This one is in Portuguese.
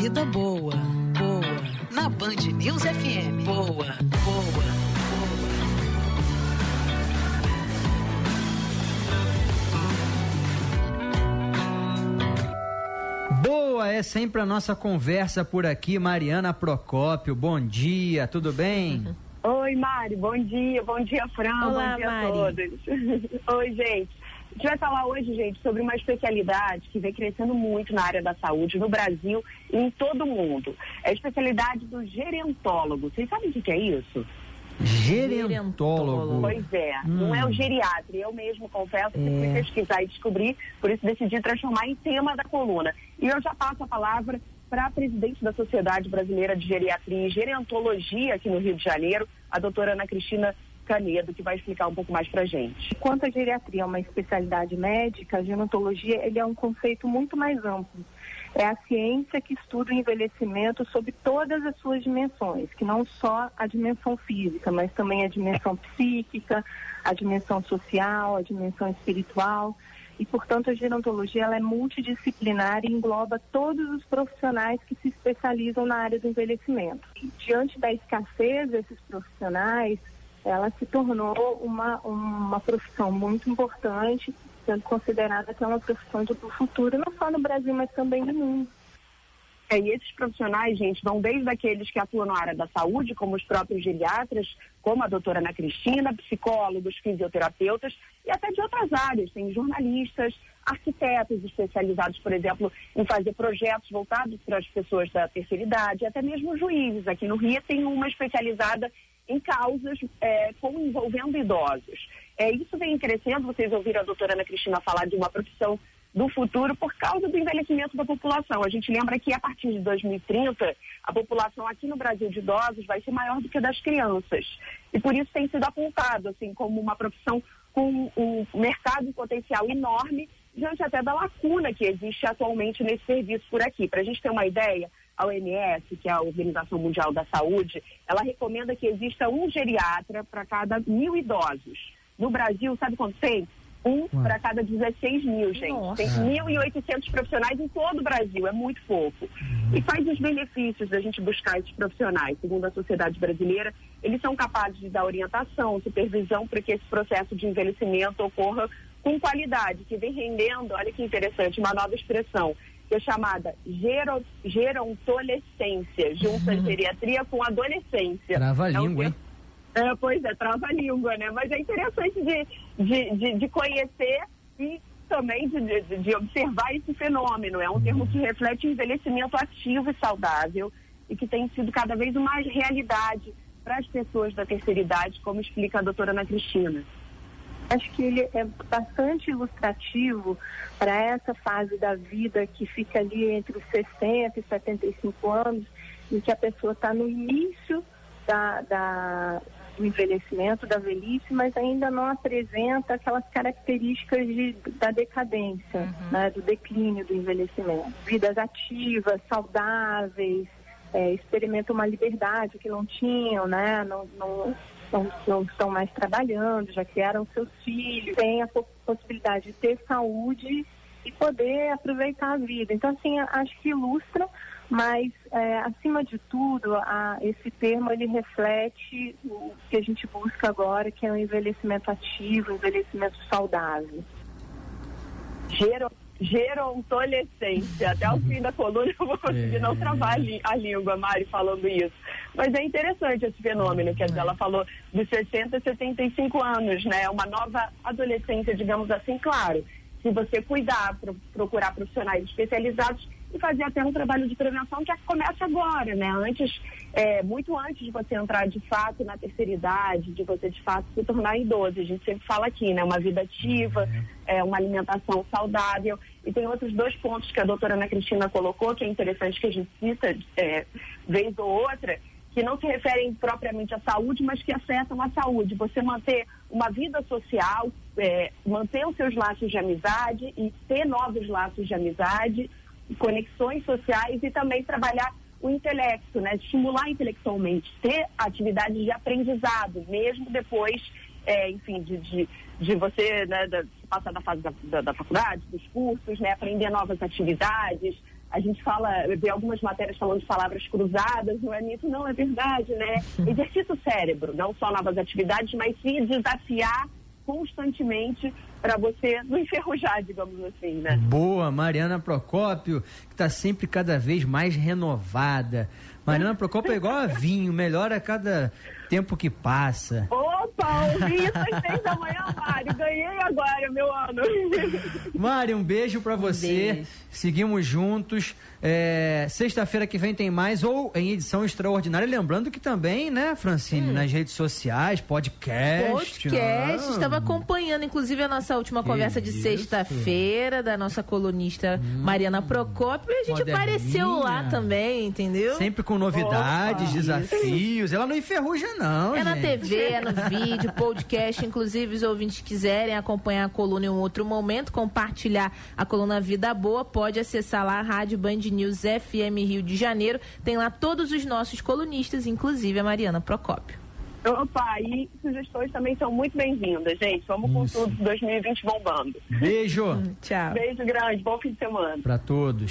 vida boa, boa. Na Band News FM. Boa, boa, boa. Boa é sempre a nossa conversa por aqui, Mariana Procópio. Bom dia, tudo bem? Oi, Mari, bom dia, bom dia, Fran, Olá, bom dia Mari. a todos. Oi, gente. A gente vai falar hoje, gente, sobre uma especialidade que vem crescendo muito na área da saúde no Brasil e em todo o mundo. É a especialidade do gerontólogo. Vocês sabem o que que é isso? Gerentólogo. Pois é, não é o geriatra. Eu mesmo confesso que fui pesquisar e descobrir, por isso decidi transformar em tema da coluna. E eu já passo a palavra para a presidente da Sociedade Brasileira de Geriatria e Gerontologia aqui no Rio de Janeiro, a doutora Ana Cristina Canedo, que vai explicar um pouco mais para gente. Enquanto a geriatria é uma especialidade médica, a gerontologia ele é um conceito muito mais amplo. É a ciência que estuda o envelhecimento sob todas as suas dimensões, que não só a dimensão física, mas também a dimensão psíquica, a dimensão social, a dimensão espiritual. E, portanto, a gerontologia ela é multidisciplinar e engloba todos os profissionais que se especializam na área do envelhecimento. E, diante da escassez desses profissionais, ela se tornou uma, uma profissão muito importante, sendo considerada que é uma profissão do futuro, não só no Brasil, mas também no mundo. É, e esses profissionais, gente, vão desde aqueles que atuam na área da saúde, como os próprios geriatras, como a doutora Ana Cristina, psicólogos, fisioterapeutas e até de outras áreas. Tem jornalistas, arquitetos especializados, por exemplo, em fazer projetos voltados para as pessoas da terceira idade, até mesmo juízes. Aqui no Rio tem uma especializada em causas é, com envolvendo idosos. É, isso vem crescendo, vocês ouviram a doutora Ana Cristina falar de uma profissão do futuro por causa do envelhecimento da população. A gente lembra que a partir de 2030, a população aqui no Brasil de idosos vai ser maior do que a das crianças. E por isso tem sido apontado assim como uma profissão com um mercado potencial enorme, diante até da lacuna que existe atualmente nesse serviço por aqui. Para a gente ter uma ideia, a OMS, que é a Organização Mundial da Saúde, ela recomenda que exista um geriatra para cada mil idosos. No Brasil, sabe quanto tem? Um para cada 16 mil, gente. Nossa. Tem 1.800 profissionais em todo o Brasil, é muito pouco. E quais os benefícios da gente buscar esses profissionais? Segundo a sociedade brasileira, eles são capazes de dar orientação, supervisão para que esse processo de envelhecimento ocorra com qualidade, que vem rendendo, olha que interessante, uma nova expressão, que é chamada gero, gerontolescência, junta a geriatria com adolescência. Trava a É um língua, hein? é, pois é, trava a língua, né? Mas é interessante de, de, de, de conhecer e também de, de, de observar esse fenômeno. É um termo que reflete o envelhecimento ativo e saudável e que tem sido cada vez mais realidade para as pessoas da terceira idade, como explica a doutora Ana Cristina. Acho que ele é bastante ilustrativo para essa fase da vida que fica ali entre os 60 e 75 anos, em que a pessoa está no início da, da- do envelhecimento, da velhice, mas ainda não apresenta aquelas características de, da decadência, né, do declínio do envelhecimento. Vidas ativas, saudáveis, é, experimentam uma liberdade que não tinham, né? Não, não, não, não estão mais trabalhando, já criaram seus filhos, têm a po- possibilidade de ter saúde e poder aproveitar a vida. Então, assim, acho que ilustra, mas é, acima de tudo, a, esse termo ele reflete o que a gente busca agora, que é o envelhecimento ativo, o envelhecimento saudável. Gero, gerontolescência. Até o fim da coluna eu vou conseguir não travar a, língua, Mari, falando isso. Mas é interessante esse fenômeno, quer dizer, ela falou de 60 a 75 anos, né? Uma nova adolescência, digamos assim, claro. Se você cuidar, pro- procurar profissionais especializados e fazer até um trabalho de prevenção que começa agora, né? Antes, é, muito antes de você entrar de fato na terceira idade, de você de fato se tornar idoso. A gente sempre fala aqui, né? Uma vida ativa, é, uma alimentação saudável. E tem outros dois pontos que a doutora Ana Cristina colocou, que é interessante que a gente cita é, vez ou outra, que não se referem propriamente à saúde, mas que afetam a saúde. Você manter uma vida social, é, manter os seus laços de amizade e ter novos laços de amizade, conexões sociais e também trabalhar o intelecto, né? Estimular intelectualmente, ter atividades de aprendizado, mesmo depois, é, enfim, de, de, de você né, da- passar da fase da, da, da faculdade, dos cursos, né? Aprender novas atividades, a gente fala, vê algumas matérias falando de palavras cruzadas, não é nisso, não, é verdade, né? Exercita o cérebro, não só novas atividades, mas sim desafiar constantemente para você não enferrujar, digamos assim, né? Boa, Mariana Procópio, que está sempre cada vez mais renovada. Mariana Procópio é igual a vinho, melhora a cada tempo que passa. Ouvi isso às seis da manhã, Mário. Ganhei agora, meu ano. Mário, um beijo para você. Beijo. Seguimos juntos. É, Sexta-feira que vem tem mais, ou em edição extraordinária. Lembrando que também, né, Francine, hum. nas redes sociais, podcast. Podcast. Ah. Estava acompanhando, inclusive, a nossa última que conversa de sexta-feira, da nossa colunista hum. Mariana Procópio. E a gente apareceu lá também, entendeu? Sempre com novidades, Opa, desafios. Isso. Ela não enferruja, não. É gente. na TV, é no vídeo, podcast. Inclusive, os ouvintes quiserem acompanhar a coluna em um outro momento, compartilhar a coluna Vida Boa, pode acessar lá a Rádio Band News FM Rio de Janeiro. Tem lá todos os nossos colunistas, inclusive a Mariana Procópio. Opa, e sugestões também são muito bem-vindas, gente. Vamos Isso. com tudo 2020 bombando. Beijo. Tchau. Beijo grande, bom fim de semana. Para todos.